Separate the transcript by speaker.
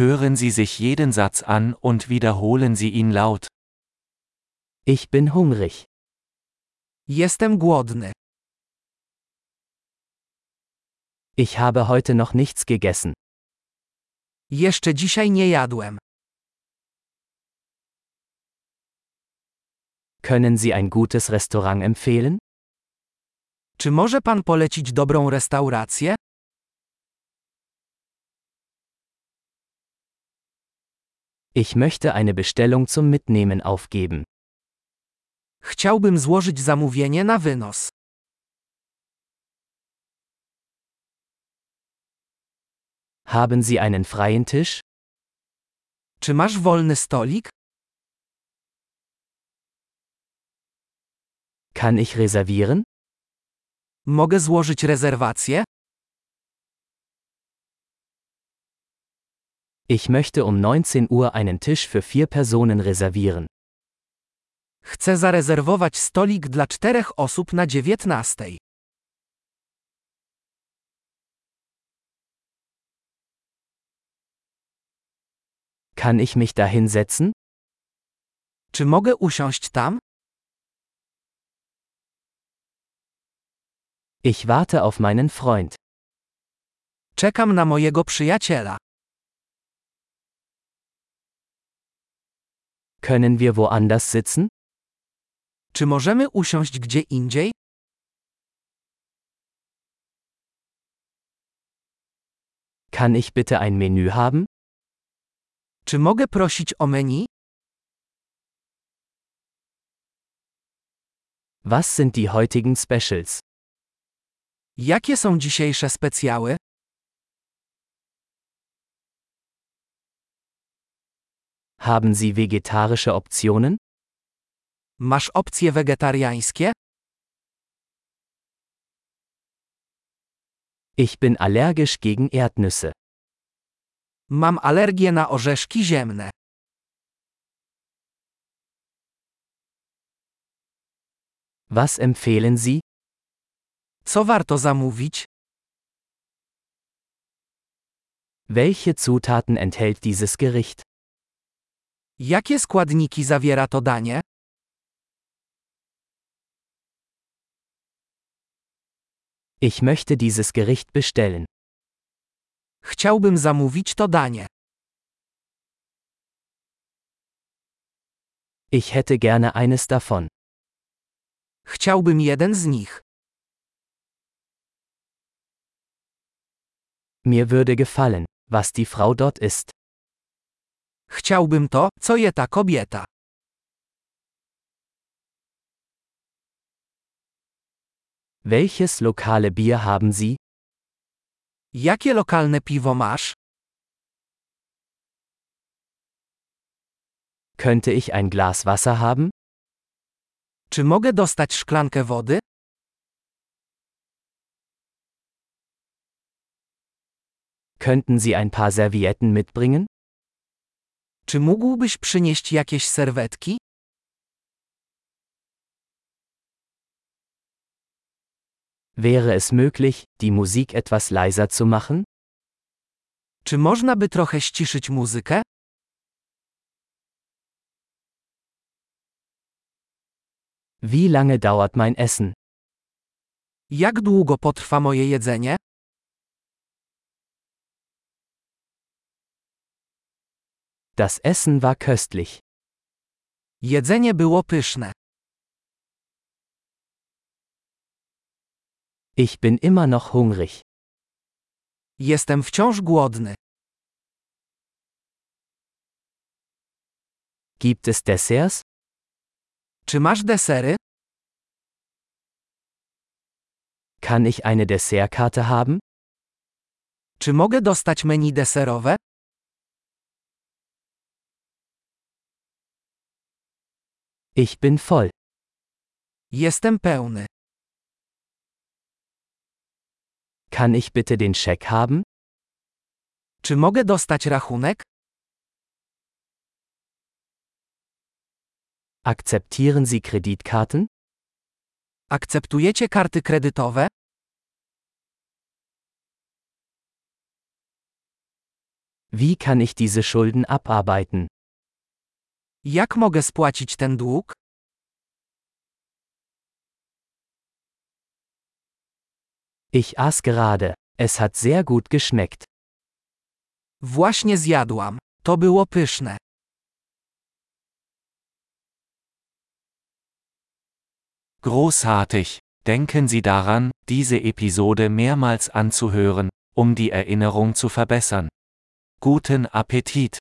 Speaker 1: Hören Sie sich jeden Satz an und wiederholen Sie ihn laut.
Speaker 2: Ich bin hungrig.
Speaker 3: Jestem głodny.
Speaker 2: Ich habe heute noch nichts gegessen.
Speaker 3: Jeszcze dzisiaj nie jadłem.
Speaker 2: Können Sie ein gutes Restaurant empfehlen?
Speaker 3: Czy może pan polecić dobrą restaurację?
Speaker 2: Ich möchte eine Bestellung zum Mitnehmen aufgeben.
Speaker 3: Chciałbym złożyć zamówienie na wynos.
Speaker 2: Haben Sie einen freien Tisch?
Speaker 3: Czy masz wolny stolik?
Speaker 2: Kann ich reservieren?
Speaker 3: Mogę złożyć rezerwację?
Speaker 2: Ich möchte um 19 Uhr einen Tisch für vier Personen reservieren.
Speaker 3: Chcę zarezerwować stolik dla czterech osób na dziewiętnastej.
Speaker 2: Kann ich mich da hinsetzen?
Speaker 3: Czy mogę usiąść tam?
Speaker 2: Ich warte auf meinen Freund.
Speaker 3: Czekam na mojego przyjaciela.
Speaker 2: Können wir woanders sitzen?
Speaker 3: Czy możemy usiąść gdzie indziej?
Speaker 2: Kann ich bitte ein Menü haben?
Speaker 3: Czy mogę prosić o menu?
Speaker 2: Was sind die heutigen Specials?
Speaker 3: Jakie są dzisiejsze specjały?
Speaker 2: Haben Sie vegetarische Optionen?
Speaker 3: Masz opcje wegetariańskie?
Speaker 2: Ich bin allergisch gegen Erdnüsse.
Speaker 3: Mam alergię na orzeszki ziemne.
Speaker 2: Was empfehlen Sie?
Speaker 3: Co warto zamówić?
Speaker 2: Welche Zutaten enthält dieses Gericht?
Speaker 3: Jakie składniki zawiera to danie?
Speaker 2: Ich möchte dieses Gericht bestellen.
Speaker 3: Chciałbym zamówić to danie.
Speaker 2: Ich hätte gerne eines davon.
Speaker 3: Chciałbym jeden z nich.
Speaker 2: Mir würde gefallen, was die Frau dort isst.
Speaker 3: Chciałbym to, co je ta kobieta.
Speaker 2: Welches lokale Bier haben Sie?
Speaker 3: Jakie lokalne piwo masz?
Speaker 2: Könnte ich ein Glas Wasser haben?
Speaker 3: Czy mogę dostać szklankę wody?
Speaker 2: Könnten Sie ein paar Servietten mitbringen?
Speaker 3: Czy mógłbyś przynieść jakieś serwetki?
Speaker 2: Wäre es möglich, die Musik etwas leiser zu machen?
Speaker 3: Czy można by trochę ściszyć muzykę?
Speaker 2: Wie lange dauert mein Essen?
Speaker 3: Jak długo potrwa moje jedzenie?
Speaker 2: Das Essen war köstlich.
Speaker 3: Jedzenie było pyszne.
Speaker 2: Ich bin immer noch hungrig.
Speaker 3: Jestem wciąż głodny.
Speaker 2: Gibt es Desserts?
Speaker 3: Czy masz desery?
Speaker 2: Kann ich eine Dessertkarte haben?
Speaker 3: Czy mogę dostać menu deserowe?
Speaker 2: Ich bin voll.
Speaker 3: Jestem pełny.
Speaker 2: Kann ich bitte den Scheck haben?
Speaker 3: Czy mogę dostać rachunek?
Speaker 2: Akzeptieren Sie Kreditkarten?
Speaker 3: Akceptujecie karty kredytowe?
Speaker 2: Wie kann ich diese Schulden abarbeiten?
Speaker 3: Jak mogę spłacić ten dług?
Speaker 2: Ich aß gerade. Es hat sehr gut geschmeckt.
Speaker 3: Właśnie zjadłam. To było pyszne.
Speaker 1: Großartig! Denken Sie daran, diese Episode mehrmals anzuhören, um die Erinnerung zu verbessern. Guten Appetit!